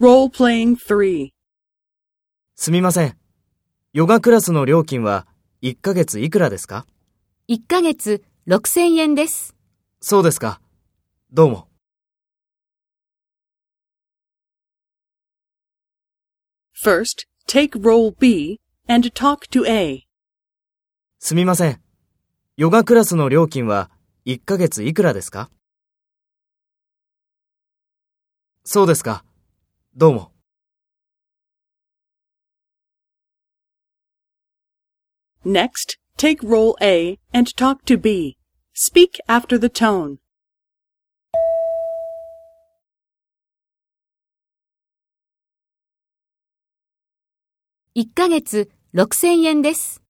Role-playing 3. すみません。ヨガクラスの料金は1ヶ月いくらですか？1ヶ月6000円です。そうですか。どうも。First, take role B and talk to A. すみません。ヨガクラスの料金は1ヶ月いくらですか？そうですか。どうも。 Next, take role A and talk to B. Speak after the tone. 1ヶ月6000円です。